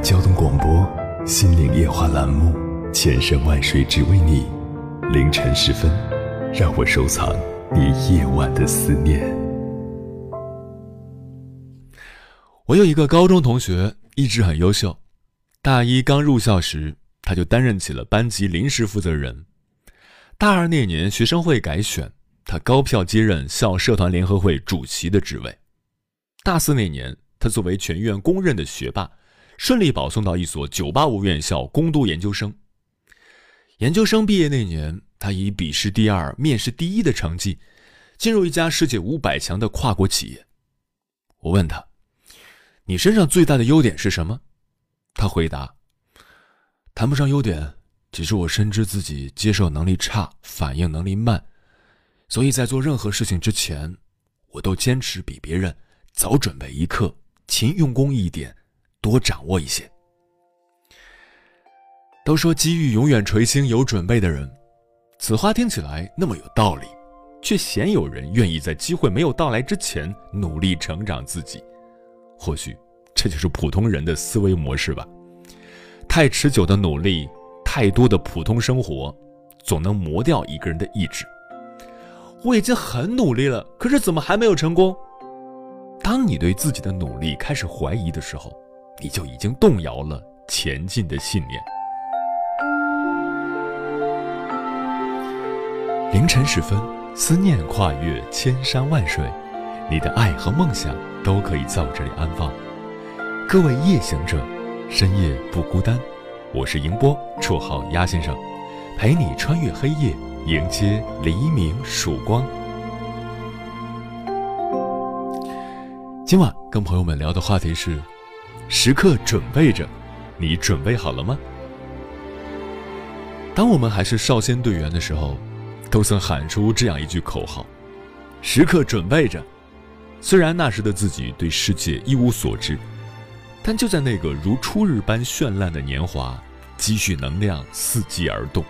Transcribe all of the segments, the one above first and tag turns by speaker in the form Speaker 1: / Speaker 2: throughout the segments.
Speaker 1: 交通广播《心灵夜话》栏目，千山万水只为你，凌晨时分，让我收藏你夜晚的思念。
Speaker 2: 我有一个高中同学，一直很优秀。大一刚入校时，他就担任起了班级临时负责人。大二那年，学生会改选，他高票接任校社团联合会主席的职位。大四那年。他作为全院公认的学霸，顺利保送到一所985院校攻读研究生。研究生毕业那年，他以笔试第二、面试第一的成绩，进入一家世界五百强的跨国企业。我问他：“你身上最大的优点是什么？”他回答：“谈不上优点，只是我深知自己接受能力差、反应能力慢，所以在做任何事情之前，我都坚持比别人早准备一刻。”勤用功一点，多掌握一些。都说机遇永远垂青有准备的人，此话听起来那么有道理，却鲜有人愿意在机会没有到来之前努力成长自己。或许这就是普通人的思维模式吧。太持久的努力，太多的普通生活，总能磨掉一个人的意志。我已经很努力了，可是怎么还没有成功？当你对自己的努力开始怀疑的时候，你就已经动摇了前进的信念。凌晨时分，思念跨越千山万水，你的爱和梦想都可以在我这里安放。各位夜行者，深夜不孤单。我是迎波，绰号鸭先生，陪你穿越黑夜，迎接黎明曙光。今晚跟朋友们聊的话题是：时刻准备着，你准备好了吗？当我们还是少先队员的时候，都曾喊出这样一句口号：“时刻准备着。”虽然那时的自己对世界一无所知，但就在那个如初日般绚烂的年华，积蓄能量，伺机而动。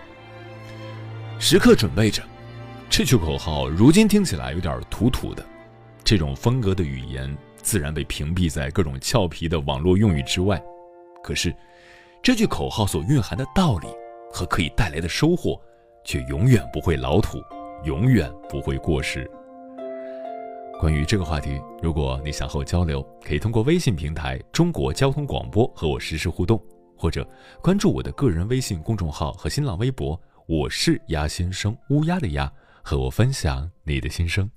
Speaker 2: 时刻准备着，这句口号如今听起来有点土土的，这种风格的语言。自然被屏蔽在各种俏皮的网络用语之外。可是，这句口号所蕴含的道理和可以带来的收获，却永远不会老土，永远不会过时。关于这个话题，如果你想和我交流，可以通过微信平台“中国交通广播”和我实时互动，或者关注我的个人微信公众号和新浪微博“我是鸭先生”（乌鸦的鸭），和我分享你的心声。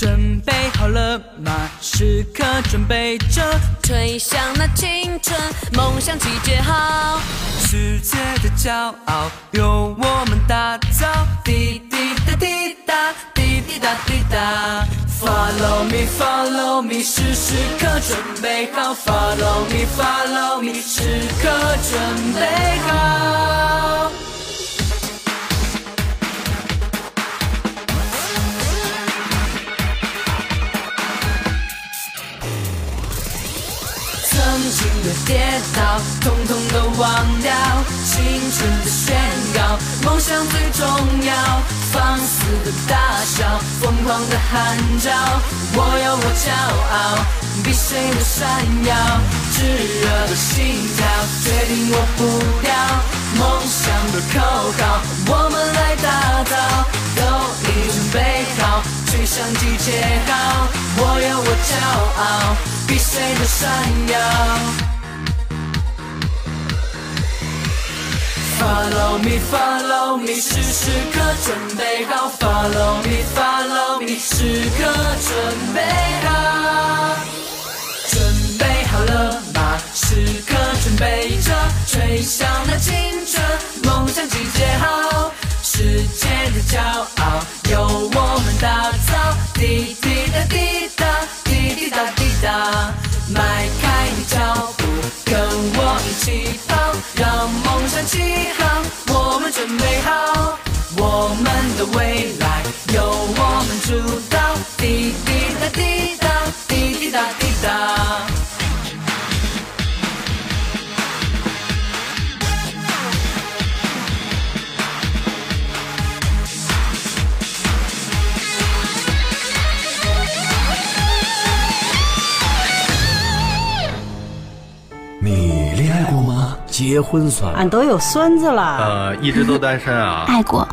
Speaker 3: 准备好了吗？时刻准备着，
Speaker 4: 吹响那青春梦想集结号，
Speaker 3: 世界的骄傲由我们打造。滴滴答滴答，滴滴答滴答。Follow me, follow me，时时刻准备好。Follow me, follow me，时刻准备好。跌倒，统统都忘掉。青春的宣告，梦想最重要。放肆的大笑，疯狂的喊叫。我有我骄傲，比谁都闪耀。炙热的心跳，决定我步调。梦想的口号，我们来打造。都已准备好，吹响集结号。我有我骄傲。比谁都闪耀。follow me follow me 时时刻准备好 follow me follow me 时刻准备好。准备好了吗？时刻准备着吹响那青春梦想集结号时间的骄傲由我们打造。滴滴答滴答滴滴答滴答迈开
Speaker 1: 你脚步跟我一起跑让梦想起
Speaker 5: 结婚算吗
Speaker 6: 俺都有孙子了，
Speaker 7: 呃，一直都单身啊。
Speaker 4: 爱过，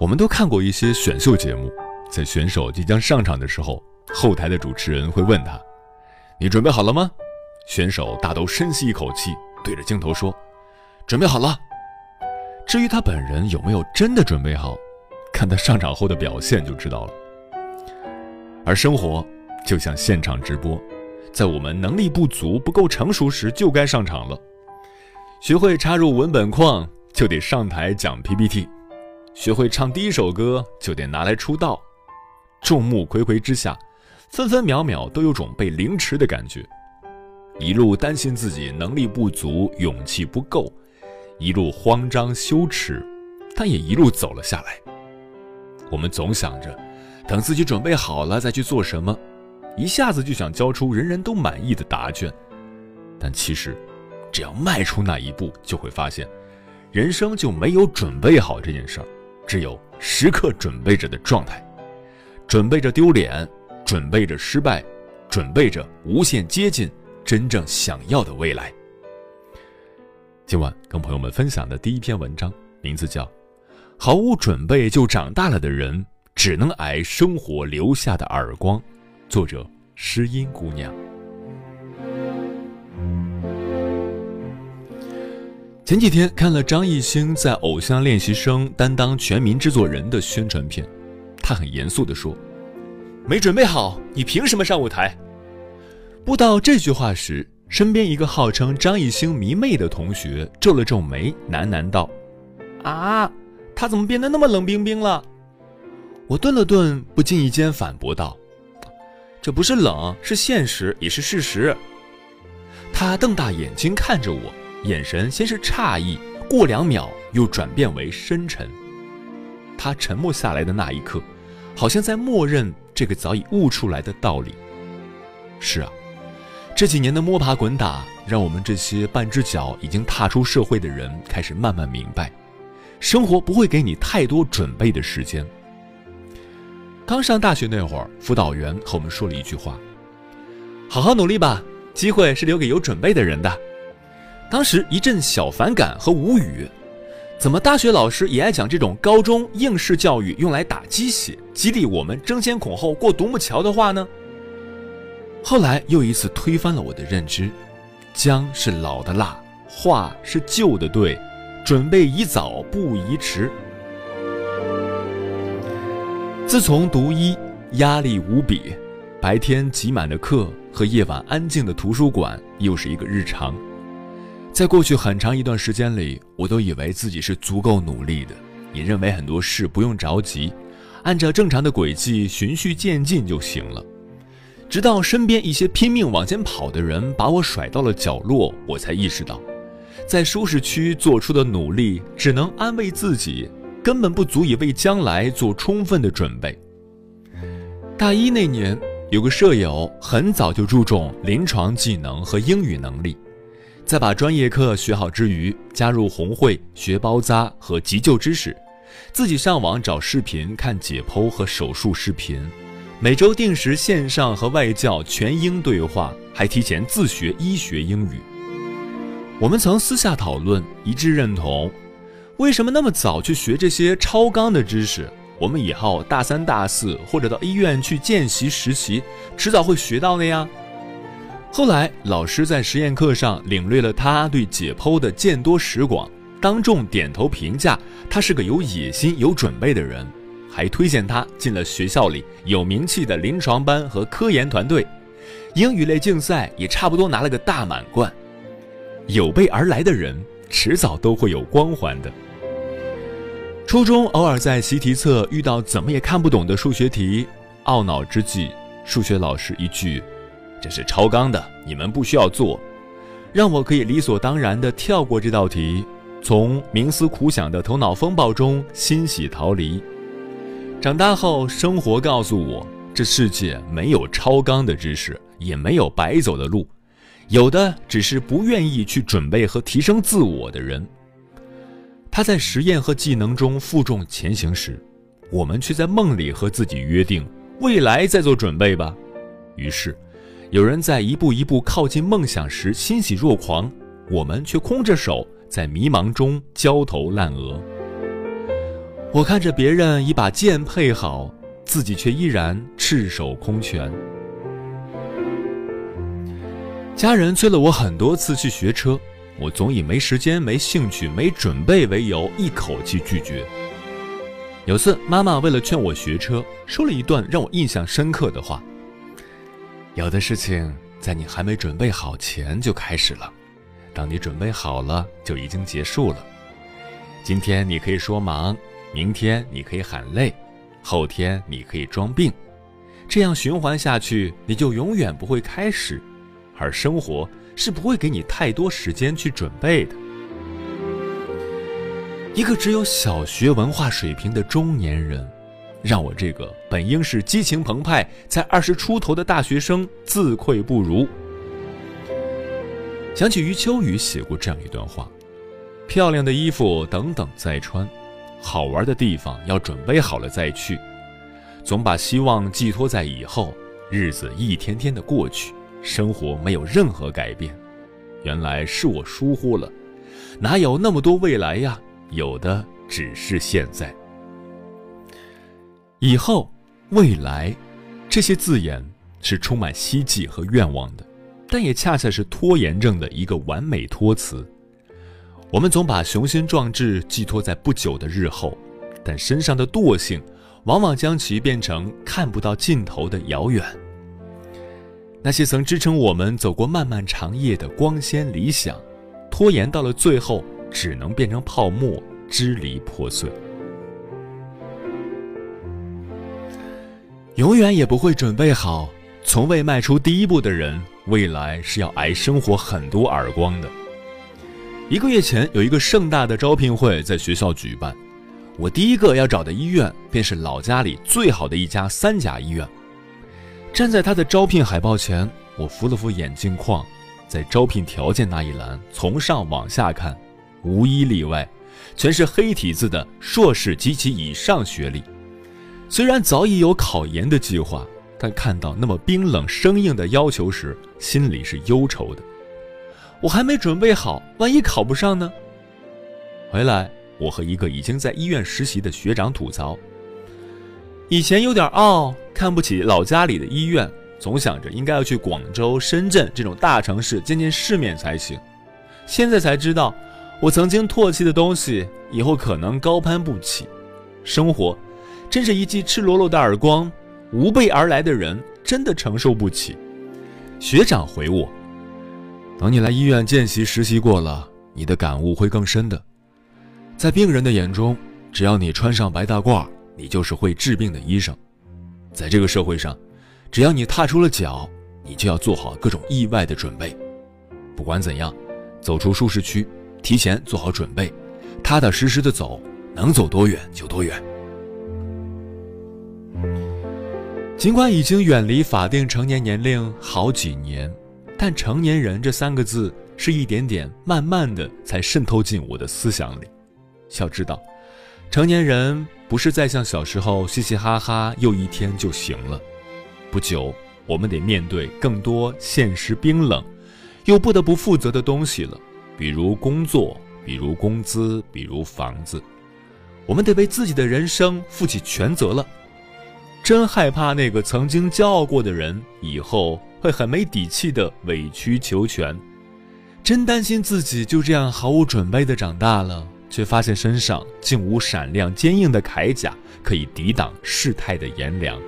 Speaker 2: 我们都看过一些选秀节目，在选手即将上场的时候，后台的主持人会问他：“你准备好了吗？”选手大都深吸一口气，对着镜头说：“准备好了。”至于他本人有没有真的准备好，看他上场后的表现就知道了。而生活就像现场直播，在我们能力不足、不够成熟时，就该上场了。学会插入文本框，就得上台讲 PPT。学会唱第一首歌就得拿来出道，众目睽睽之下，分分秒秒都有种被凌迟的感觉。一路担心自己能力不足、勇气不够，一路慌张羞耻，但也一路走了下来。我们总想着，等自己准备好了再去做什么，一下子就想交出人人都满意的答卷。但其实，只要迈出那一步，就会发现，人生就没有准备好这件事儿。只有时刻准备着的状态，准备着丢脸，准备着失败，准备着无限接近真正想要的未来。今晚跟朋友们分享的第一篇文章，名字叫《毫无准备就长大了的人，只能挨生活留下的耳光》，作者诗音姑娘。前几天看了张艺兴在《偶像练习生》担当全民制作人的宣传片，他很严肃地说：“没准备好，你凭什么上舞台？”不到这句话时，身边一个号称张艺兴迷妹的同学皱了皱眉，喃喃道：“啊，他怎么变得那么冷冰冰了？”我顿了顿，不经意间反驳道：“这不是冷，是现实，也是事实。”他瞪大眼睛看着我。眼神先是诧异，过两秒又转变为深沉。他沉默下来的那一刻，好像在默认这个早已悟出来的道理。是啊，这几年的摸爬滚打，让我们这些半只脚已经踏出社会的人开始慢慢明白，生活不会给你太多准备的时间。刚上大学那会儿，辅导员和我们说了一句话：“好好努力吧，机会是留给有准备的人的。”当时一阵小反感和无语，怎么大学老师也爱讲这种高中应试教育用来打鸡血、激励我们争先恐后过独木桥的话呢？后来又一次推翻了我的认知，姜是老的辣，话是旧的对，准备宜早不宜迟。自从读医，压力无比，白天挤满的课和夜晚安静的图书馆又是一个日常。在过去很长一段时间里，我都以为自己是足够努力的，也认为很多事不用着急，按照正常的轨迹循序渐进就行了。直到身边一些拼命往前跑的人把我甩到了角落，我才意识到，在舒适区做出的努力只能安慰自己，根本不足以为将来做充分的准备。大一那年，有个舍友很早就注重临床技能和英语能力。在把专业课学好之余，加入红会学包扎和急救知识，自己上网找视频看解剖和手术视频，每周定时线上和外教全英对话，还提前自学医学英语。我们曾私下讨论，一致认同：为什么那么早去学这些超纲的知识？我们以后大三、大四或者到医院去见习实习，迟早会学到的呀。后来，老师在实验课上领略了他对解剖的见多识广，当众点头评价他是个有野心、有准备的人，还推荐他进了学校里有名气的临床班和科研团队，英语类竞赛也差不多拿了个大满贯。有备而来的人，迟早都会有光环的。初中偶尔在习题册遇到怎么也看不懂的数学题，懊恼之际，数学老师一句。这是超纲的，你们不需要做，让我可以理所当然地跳过这道题，从冥思苦想的头脑风暴中欣喜逃离。长大后，生活告诉我，这世界没有超纲的知识，也没有白走的路，有的只是不愿意去准备和提升自我的人。他在实验和技能中负重前行时，我们却在梦里和自己约定，未来再做准备吧。于是。有人在一步一步靠近梦想时欣喜若狂，我们却空着手在迷茫中焦头烂额。我看着别人已把剑配好，自己却依然赤手空拳。家人催了我很多次去学车，我总以没时间、没兴趣、没准备为由，一口气拒绝。有次妈妈为了劝我学车，说了一段让我印象深刻的话。有的事情在你还没准备好前就开始了，当你准备好了就已经结束了。今天你可以说忙，明天你可以喊累，后天你可以装病，这样循环下去，你就永远不会开始，而生活是不会给你太多时间去准备的。一个只有小学文化水平的中年人。让我这个本应是激情澎湃、才二十出头的大学生自愧不如。想起余秋雨写过这样一段话：漂亮的衣服等等再穿，好玩的地方要准备好了再去。总把希望寄托在以后，日子一天天的过去，生活没有任何改变。原来是我疏忽了，哪有那么多未来呀？有的只是现在。以后、未来，这些字眼是充满希冀和愿望的，但也恰恰是拖延症的一个完美托词。我们总把雄心壮志寄托在不久的日后，但身上的惰性，往往将其变成看不到尽头的遥远。那些曾支撑我们走过漫漫长夜的光鲜理想，拖延到了最后，只能变成泡沫，支离破碎。永远也不会准备好，从未迈出第一步的人，未来是要挨生活很多耳光的。一个月前，有一个盛大的招聘会在学校举办，我第一个要找的医院便是老家里最好的一家三甲医院。站在他的招聘海报前，我扶了扶眼镜框，在招聘条件那一栏从上往下看，无一例外，全是黑体字的硕士及其以上学历。虽然早已有考研的计划，但看到那么冰冷生硬的要求时，心里是忧愁的。我还没准备好，万一考不上呢？回来，我和一个已经在医院实习的学长吐槽：以前有点傲，看不起老家里的医院，总想着应该要去广州、深圳这种大城市见见世面才行。现在才知道，我曾经唾弃的东西，以后可能高攀不起。生活。真是一记赤裸裸的耳光，无备而来的人真的承受不起。学长回我：“等你来医院见习实习过了，你的感悟会更深的。在病人的眼中，只要你穿上白大褂，你就是会治病的医生。在这个社会上，只要你踏出了脚，你就要做好各种意外的准备。不管怎样，走出舒适区，提前做好准备，踏踏实实的走，能走多远就多远。”尽管已经远离法定成年年龄好几年，但“成年人”这三个字是一点点、慢慢的才渗透进我的思想里。要知道，成年人不是再像小时候嘻嘻哈哈又一天就行了，不久我们得面对更多现实冰冷，又不得不负责的东西了，比如工作，比如工资，比如房子，我们得为自己的人生负起全责了。真害怕那个曾经骄傲过的人以后会很没底气的委曲求全，真担心自己就这样毫无准备的长大了。却发现身上竟无闪亮坚硬的铠甲可以抵挡世态的炎凉。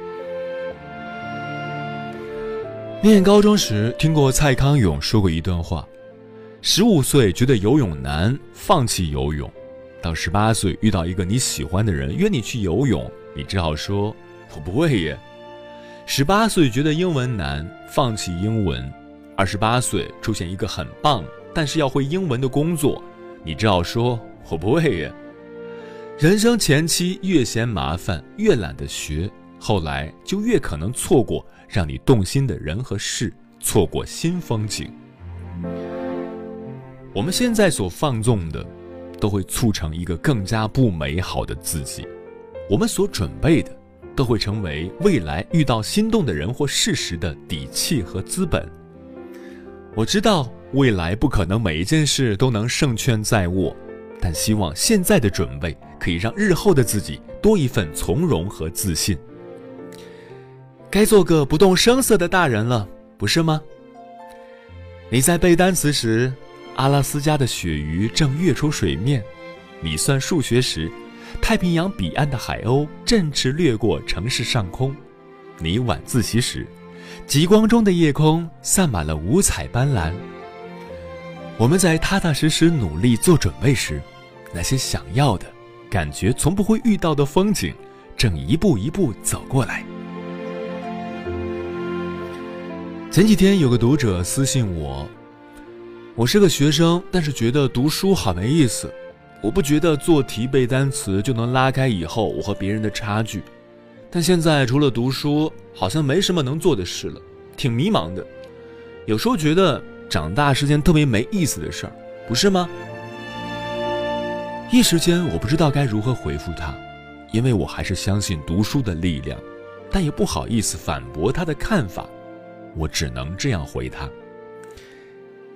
Speaker 2: 念高中时听过蔡康永说过一段话：十五岁觉得游泳难，放弃游泳；到十八岁遇到一个你喜欢的人约你去游泳，你只好说“我不会耶”。十八岁觉得英文难，放弃英文；二十八岁出现一个很棒但是要会英文的工作，你只好说。我不会耶。人生前期越嫌麻烦，越懒得学，后来就越可能错过让你动心的人和事，错过新风景。我们现在所放纵的，都会促成一个更加不美好的自己；我们所准备的，都会成为未来遇到心动的人或事时的底气和资本。我知道未来不可能每一件事都能胜券在握。但希望现在的准备可以让日后的自己多一份从容和自信。该做个不动声色的大人了，不是吗？你在背单词时，阿拉斯加的鳕鱼正跃出水面；你算数学时，太平洋彼岸的海鸥振翅掠过城市上空；你晚自习时，极光中的夜空散满了五彩斑斓。我们在踏踏实实努力做准备时，那些想要的、感觉从不会遇到的风景，正一步一步走过来。前几天有个读者私信我，我是个学生，但是觉得读书好没意思。我不觉得做题背单词就能拉开以后我和别人的差距，但现在除了读书，好像没什么能做的事了，挺迷茫的。有时候觉得。长大是件特别没意思的事儿，不是吗？一时间我不知道该如何回复他，因为我还是相信读书的力量，但也不好意思反驳他的看法，我只能这样回他：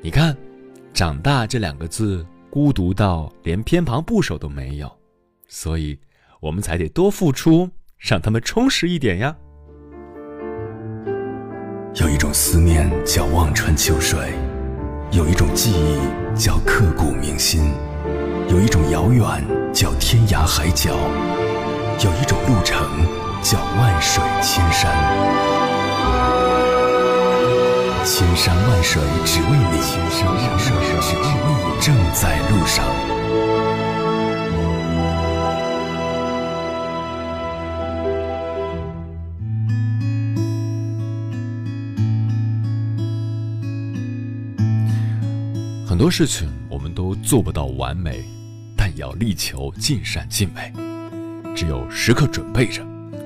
Speaker 2: 你看，长大这两个字孤独到连偏旁部首都没有，所以我们才得多付出，让他们充实一点呀。
Speaker 1: 有一种思念叫望穿秋水，有一种记忆叫刻骨铭心，有一种遥远叫天涯海角，有一种路程叫万水千山。千山万水只为你，千山万水只为你，正在路上。
Speaker 2: 很多事情我们都做不到完美，但也要力求尽善尽美。只有时刻准备着，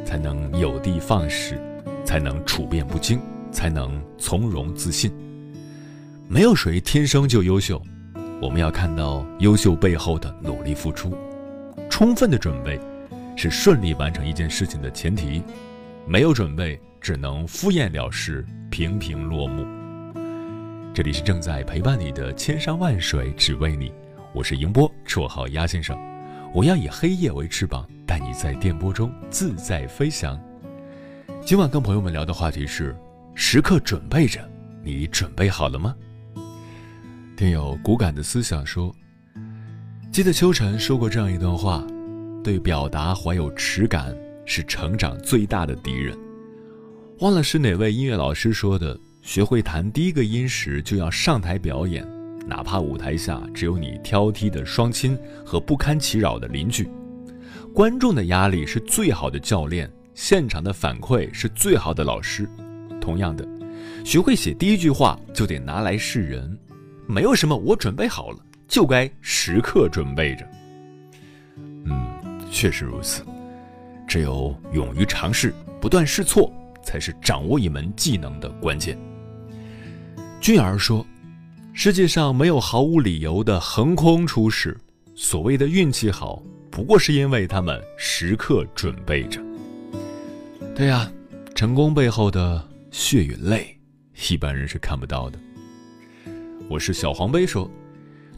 Speaker 2: 才能有的放矢，才能处变不惊，才能从容自信。没有谁天生就优秀，我们要看到优秀背后的努力付出。充分的准备，是顺利完成一件事情的前提。没有准备，只能敷衍了事，平平落幕。这里是正在陪伴你的千山万水，只为你。我是迎波，绰号鸭先生。我要以黑夜为翅膀，带你在电波中自在飞翔。今晚跟朋友们聊的话题是：时刻准备着，你准备好了吗？听友骨感的思想说，记得秋晨说过这样一段话：对表达怀有耻感，是成长最大的敌人。忘了是哪位音乐老师说的。学会弹第一个音时，就要上台表演，哪怕舞台下只有你挑剔的双亲和不堪其扰的邻居。观众的压力是最好的教练，现场的反馈是最好的老师。同样的，学会写第一句话就得拿来示人，没有什么我准备好了，就该时刻准备着。嗯，确实如此，只有勇于尝试，不断试错，才是掌握一门技能的关键。俊儿说：“世界上没有毫无理由的横空出世，所谓的运气好，不过是因为他们时刻准备着。对呀，成功背后的血与泪，一般人是看不到的。我是小黄杯说，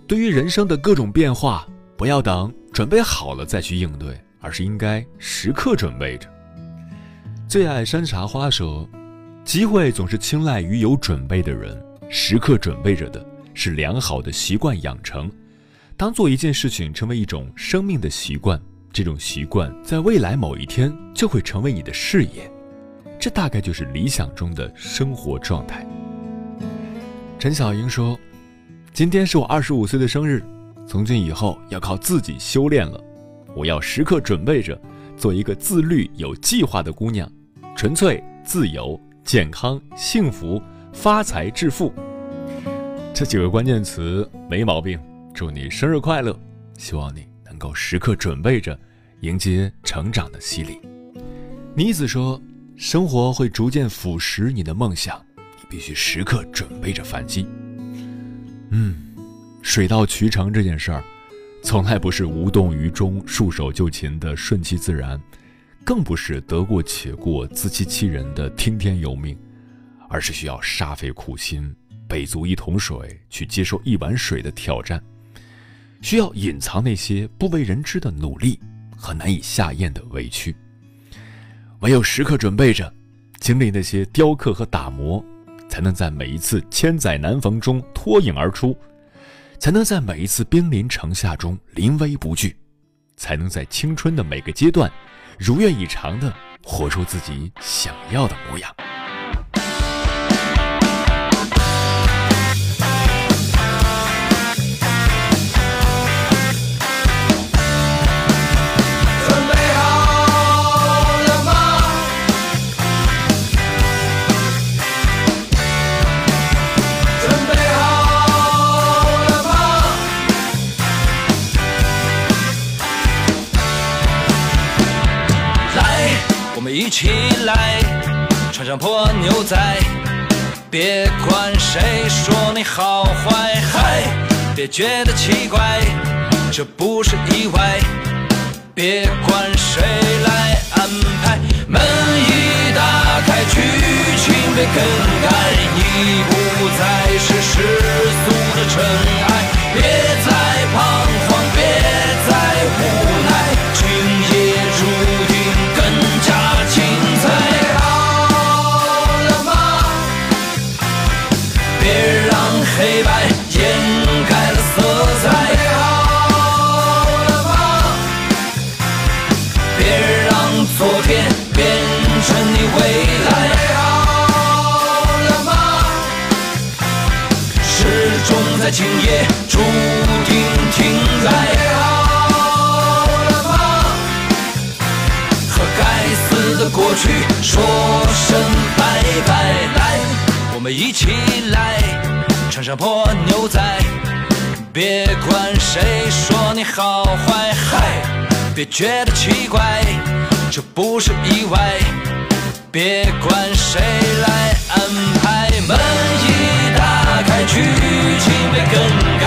Speaker 2: 对于人生的各种变化，不要等准备好了再去应对，而是应该时刻准备着。最爱山茶花说，机会总是青睐于有准备的人，时刻准备着的是良好的习惯养成。当做一件事情成为一种生命的习惯，这种习惯在未来某一天就会成为你的事业，这大概就是理想中的生活状态。陈小英说：“今天是我二十五岁的生日，从今以后要靠自己修炼了。我要时刻准备着，做一个自律、有计划的姑娘，纯粹、自由、健康、幸福、发财、致富。这几个关键词没毛病。”祝你生日快乐！希望你能够时刻准备着迎接成长的洗礼。妮子说：“生活会逐渐腐蚀你的梦想，你必须时刻准备着反击。”嗯，水到渠成这件事儿，从来不是无动于衷、束手就擒的顺其自然，更不是得过且过、自欺欺人的听天由命，而是需要煞费苦心、背足一桶水去接受一碗水的挑战。需要隐藏那些不为人知的努力和难以下咽的委屈，唯有时刻准备着，经历那些雕刻和打磨，才能在每一次千载难逢中脱颖而出，才能在每一次兵临城下中临危不惧，才能在青春的每个阶段，如愿以偿的活出自己想要的模样。
Speaker 8: 起来，穿上破牛仔，别管谁说你好坏，嗨，别觉得奇怪，这不是意外，别管谁来安排。门一打开，剧情被更改，你不再是世俗的尘埃，别再彷徨，黑白掩盖了色彩，好了吗？别让昨天变成你未来，好了吗？时钟在今夜注定停在，好了吗？和该死的过去说声拜拜，来，我们一起来。穿上破牛仔，别管谁说你好坏，嗨，别觉得奇怪，这不是意外，别管谁来安排。门一打开，剧情被更改，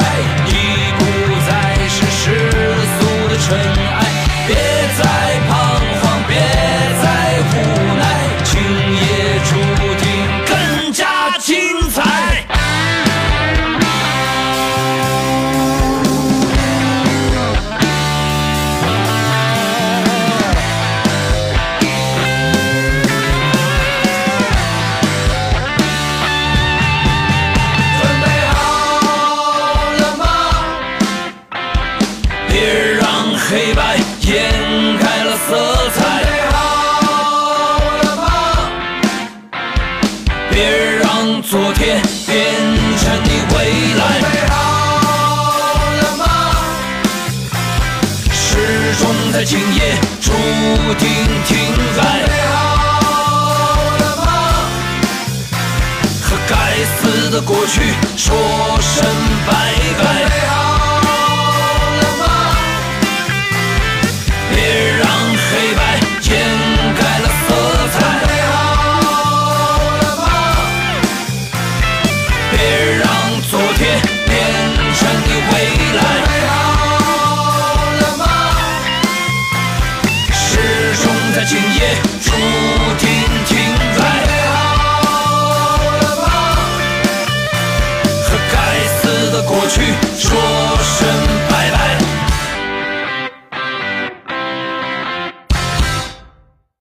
Speaker 8: 在今夜注定停在，好了吗？和该死的过去说声拜拜，